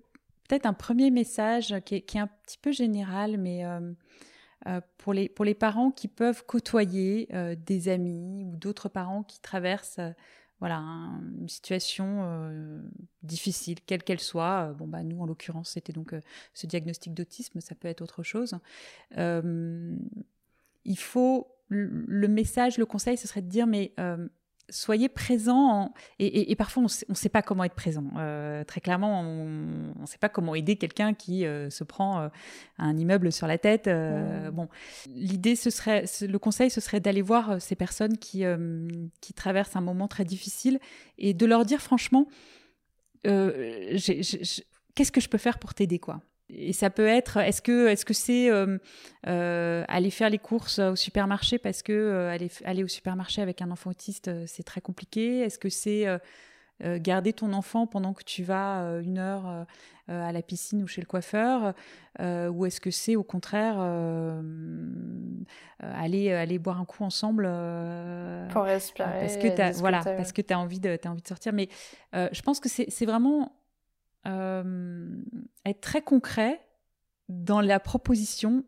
peut-être un premier message qui est, un petit peu général, mais pour, les, pour les parents qui peuvent côtoyer des amis ou d'autres parents qui traversent voilà, une situation euh, difficile, quelle qu'elle soit. Euh, bon, bah, nous, en l'occurrence, c'était donc euh, ce diagnostic d'autisme, ça peut être autre chose. il faut, le message, le conseil, ce serait de dire, mais soyez présents et, parfois on ne sait pas comment être présent. Euh, très clairement, on ne sait pas comment aider quelqu'un qui euh, se prend euh, un immeuble sur la tête. Mmh. Bon, l'idée ce serait, le conseil ce serait d'aller voir ces personnes qui qui traversent un moment très difficile et de leur dire franchement, qu'est-ce que je peux faire pour t'aider quoi? Et ça peut être, est-ce que est-ce que c'est euh, euh, aller faire les courses au supermarché parce que euh, aller, aller au supermarché avec un enfant autiste c'est très compliqué? Est-ce que c'est garder ton enfant pendant que tu vas une heure à la piscine ou chez le coiffeur Ou est-ce que c'est au contraire aller aller boire un coup ensemble pour respirer Parce que voilà, parce que tu as envie de as envie de sortir? Mais je pense que c'est vraiment euh, être très concret dans la proposition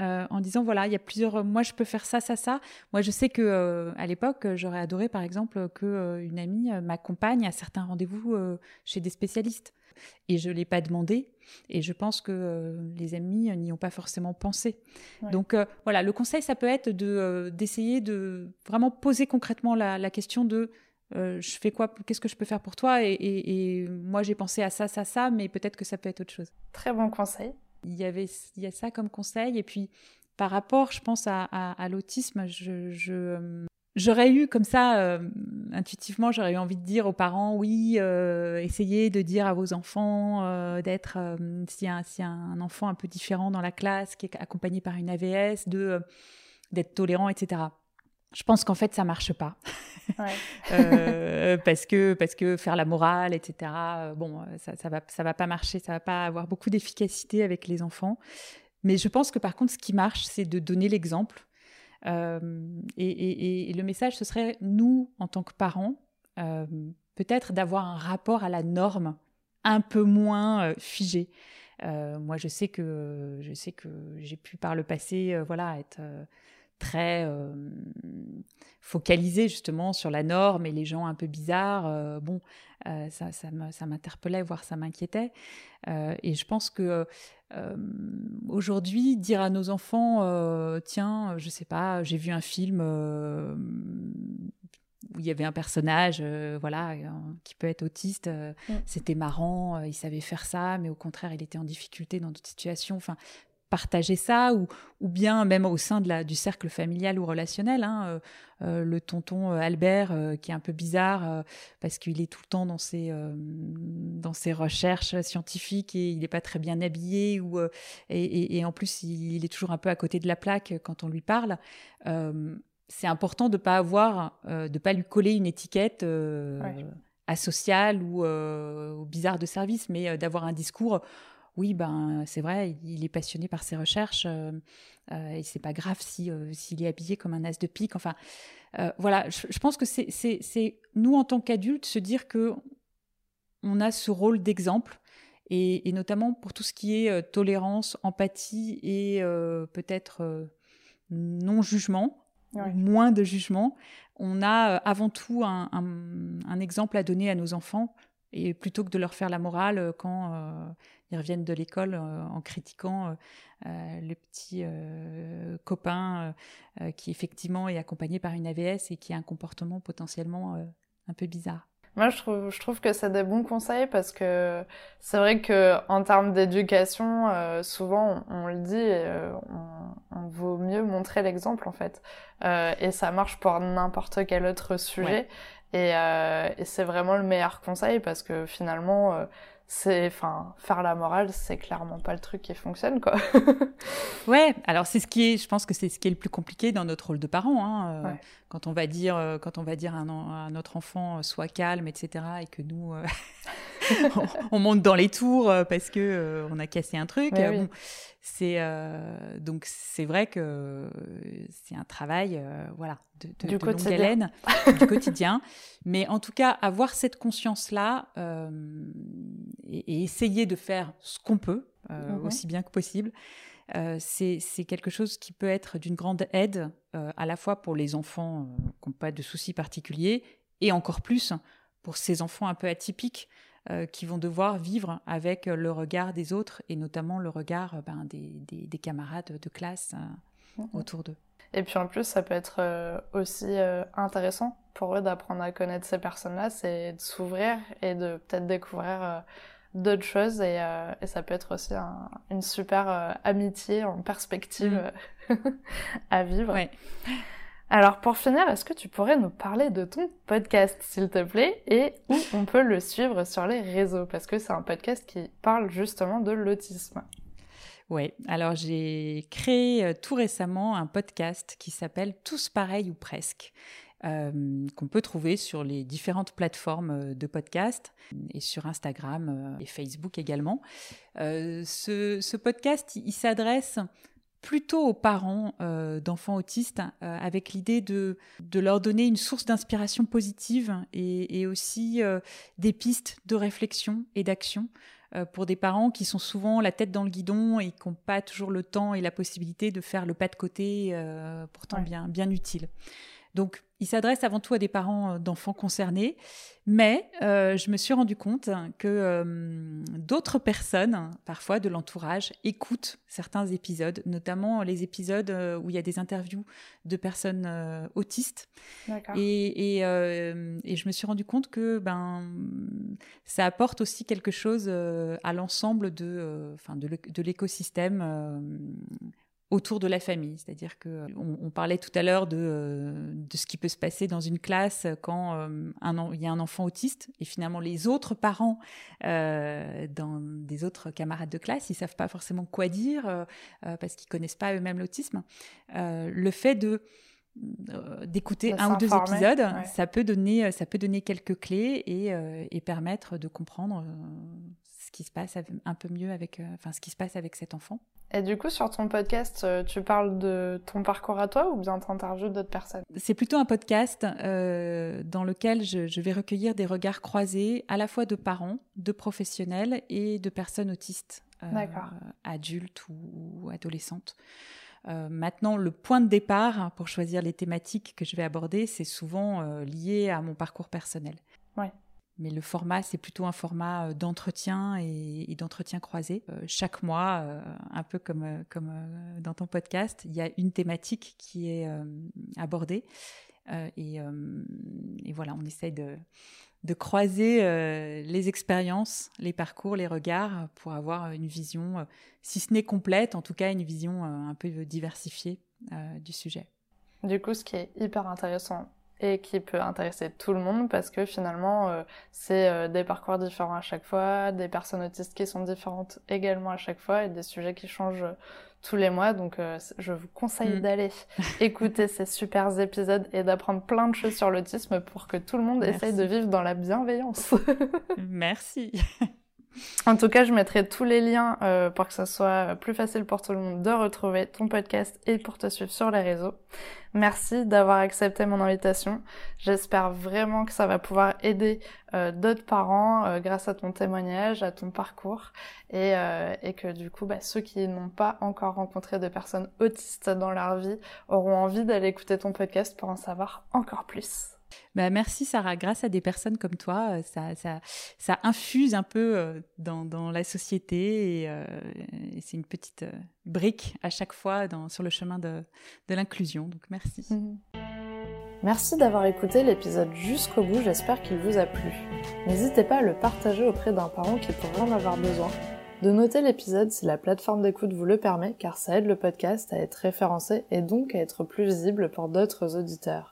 euh, en disant voilà il y a plusieurs moi je peux faire ça ça ça. Moi je sais que euh, à l'époque j'aurais adoré par exemple que une amie m'accompagne à certains rendez-vous chez des spécialistes. Et je l'ai pas demandé. Et je pense que les amis n'y ont pas forcément pensé. Donc voilà le conseil ça peut être de d'essayer de vraiment poser concrètement la, la question de euh, je fais quoi? Qu'est-ce que je peux faire pour toi? Et, moi, j'ai pensé à ça, ça, ça, mais peut-être que ça peut être autre chose. Très bon conseil. Il y avait, il y a ça comme conseil. Et puis, par rapport, je pense à, l'autisme, je, j'aurais eu comme ça, euh, intuitivement, j'aurais eu envie de dire aux parents, oui, euh, essayez de dire à vos enfants d'être, s'il y, a un enfant un peu différent dans la classe, qui est accompagné par une AVS, de d'être tolérant, etc. Je pense qu'en fait, ça marche pas. Euh, parce que parce que faire la morale, etc. Euh, bon, euh, ça, ça va ça va pas marcher, ça va pas avoir beaucoup d'efficacité avec les enfants. Mais je pense que par contre, ce qui marche, c'est de donner l'exemple. et, le message, ce serait nous, en tant que parents, peut-être d'avoir un rapport à la norme un peu moins figé. moi, je sais que je sais que j'ai pu par le passé, voilà, être très euh, focalisé justement sur la norme et les gens un peu bizarres. Euh, bon, euh, ça, ça m'interpellait, voire ça m'inquiétait. et je pense que aujourd'hui, dire à nos enfants, tiens, je sais pas, j'ai vu un film où il y avait un personnage, voilà, qui peut être autiste. Mm. C'était marrant, il savait faire ça, mais au contraire, il était en difficulté dans d'autres situations. Enfin, partager ça, ou, ou bien même au sein de la, du cercle familial ou relationnel. Hein, euh, euh, le tonton euh, Albert, qui est un peu bizarre parce qu'il est tout le temps dans ses, dans ses recherches scientifiques et il n'est pas très bien habillé, ou, et, et, en plus il, est toujours un peu à côté de la plaque quand on lui parle. c'est important de pas avoir, de pas lui coller une étiquette asocial ou, ou, bizarre de service, mais d'avoir un discours oui, ben c'est vrai, il est passionné par ses recherches euh, euh, et c'est pas grave si s'il est habillé comme un as de pique. Enfin, voilà, je, pense que c'est nous en tant qu'adultes se dire que on a ce rôle d'exemple et, notamment pour tout ce qui est tolérance, empathie et peut-être non jugement. moins de jugement, on a avant tout un, un, exemple à donner à nos enfants et plutôt que de leur faire la morale quand ils reviennent de l'école euh, en critiquant euh, euh, le petit copain qui effectivement est accompagné par une AVS et qui a un comportement potentiellement un peu bizarre. Moi, je trouve, je trouve que c'est des bons conseils parce que c'est vrai que en termes d'éducation, souvent on, le dit, on, vaut mieux montrer l'exemple en fait, et ça marche pour n'importe quel autre sujet. Et, et c'est vraiment le meilleur conseil parce que finalement, c'est enfin faire la morale c'est clairement pas le truc qui fonctionne quoi. Ouais alors c'est ce qui est je pense que c'est ce qui est le plus compliqué dans notre rôle de parent hein, euh, quand on va dire euh, quand on va dire à, notre enfant euh, sois calme etc et que nous on, monte dans les tours parce que on a cassé un truc bon, c'est donc c'est vrai que c'est un travail voilà de, de, du longue haleine du quotidien mais en tout cas avoir cette conscience là et, essayer de faire ce qu'on peut, euh, mhm. aussi bien que possible. Euh, c'est quelque chose qui peut être d'une grande aide euh, à la fois pour les enfants qui n'ont pas de soucis particuliers et encore plus pour ces enfants un peu atypiques qui vont devoir vivre avec le regard des autres et notamment le regard ben, des, des, camarades de classe mhm. autour d'eux. Et puis en plus, ça peut être aussi intéressant pour eux d'apprendre à connaître ces personnes-là, c'est de s'ouvrir et de peut-être découvrir d'autres choses et, euh, et, ça peut être aussi une super euh, amitié en perspective mm. à vivre. Alors pour finir, est-ce que tu pourrais nous parler de ton podcast s'il te plaît et où on peut le suivre sur les réseaux? Parce que c'est un podcast qui parle justement de l'autisme. Oui, alors j'ai créé euh, tout récemment un podcast qui s'appelle Tous pareils ou presque. Euh, qu'on peut trouver sur les différentes plateformes euh, de podcast et sur Instagram et Facebook également. Ce, podcast, il, s'adresse plutôt aux parents d'enfants autistes avec l'idée de, de leur donner une source d'inspiration positive et, et aussi des pistes de réflexion et d'action pour des parents qui sont souvent la tête dans le guidon et qui n'ont pas toujours le temps et la possibilité de faire le pas de côté pourtant bien, bien utile. Donc, il s'adresse avant tout à des parents euh, d'enfants concernés, mais euh, je me suis rendu compte que euh, d'autres personnes, parfois de l'entourage, écoutent certains épisodes, notamment les épisodes où il y a des interviews de personnes autistes. Et, et, je me suis rendu compte que ben, ça apporte aussi quelque chose à l'ensemble de, de l'écosystème autour de la famille. C'est-à-dire que on, parlait tout à l'heure de, euh, de, ce qui peut se passer dans une classe quand euh, un, il y a un enfant autiste et finalement les autres parents euh, dans des autres camarades de classe, ils savent pas forcément quoi dire parce qu'ils connaissent pas eux-mêmes l'autisme. le fait de d'écouter un ou deux épisodes, ça peut donner ça peut donner quelques clés et, et permettre de comprendre qui se passe un peu mieux avec enfin ce qui se passe avec cet enfant. Et du coup, sur ton podcast, euh, tu parles de ton parcours à toi ou bien tu interviews d'autres personnes? C'est plutôt un podcast euh, dans lequel je, vais recueillir des regards croisés à la fois de parents, de professionnels et de personnes autistes, euh, adultes ou, adolescentes. maintenant, le point de départ pour choisir les thématiques que je vais aborder, c'est souvent lié à mon parcours personnel. Ouais. Mais le format, c'est plutôt un format euh, d'entretien et, d'entretien croisé. Euh, chaque mois, euh, un peu comme, dans ton podcast, il y a une thématique qui est abordée. Et, voilà, on essaye de croiser les expériences, les parcours, les regards pour avoir une vision, si ce n'est complète, en tout cas une vision un peu diversifiée du sujet. Du coup, ce qui est hyper intéressant et qui peut intéresser tout le monde parce que finalement euh, c'est euh, des parcours différents à chaque fois, des personnes autistes qui sont différentes également à chaque fois et des sujets qui changent tous les mois. Donc, euh, je vous conseille mm. d'aller écouter ces super épisodes et d'apprendre plein de choses sur l'autisme pour que tout le monde essaye de vivre dans la bienveillance. Merci. En tout cas, je mettrai tous les liens euh, pour que ça soit plus facile pour tout le monde de retrouver ton podcast et pour te suivre sur les réseaux. Merci d'avoir accepté mon invitation. J'espère vraiment que ça va pouvoir aider euh, d'autres parents euh, grâce à ton témoignage, à ton parcours et, et que du coup, bah, ceux qui n'ont pas encore rencontré de personnes autistes dans leur vie auront envie d'aller écouter ton podcast pour en savoir encore plus. Bah, merci Sarah, grâce à des personnes comme toi, euh, ça, ça, ça infuse un peu euh, dans, la société et, euh, c'est une petite brique à chaque fois sur le chemin de, de l'inclusion. Donc merci. Mhm. Merci d'avoir écouté l'épisode jusqu'au bout, j'espère qu'il vous a plu. N'hésitez pas à le partager auprès d'un parent qui pourrait en avoir besoin, de noter l'épisode si la plateforme d'écoute vous le permet, car ça aide le podcast à être référencé et donc à être plus visible pour d'autres auditeurs.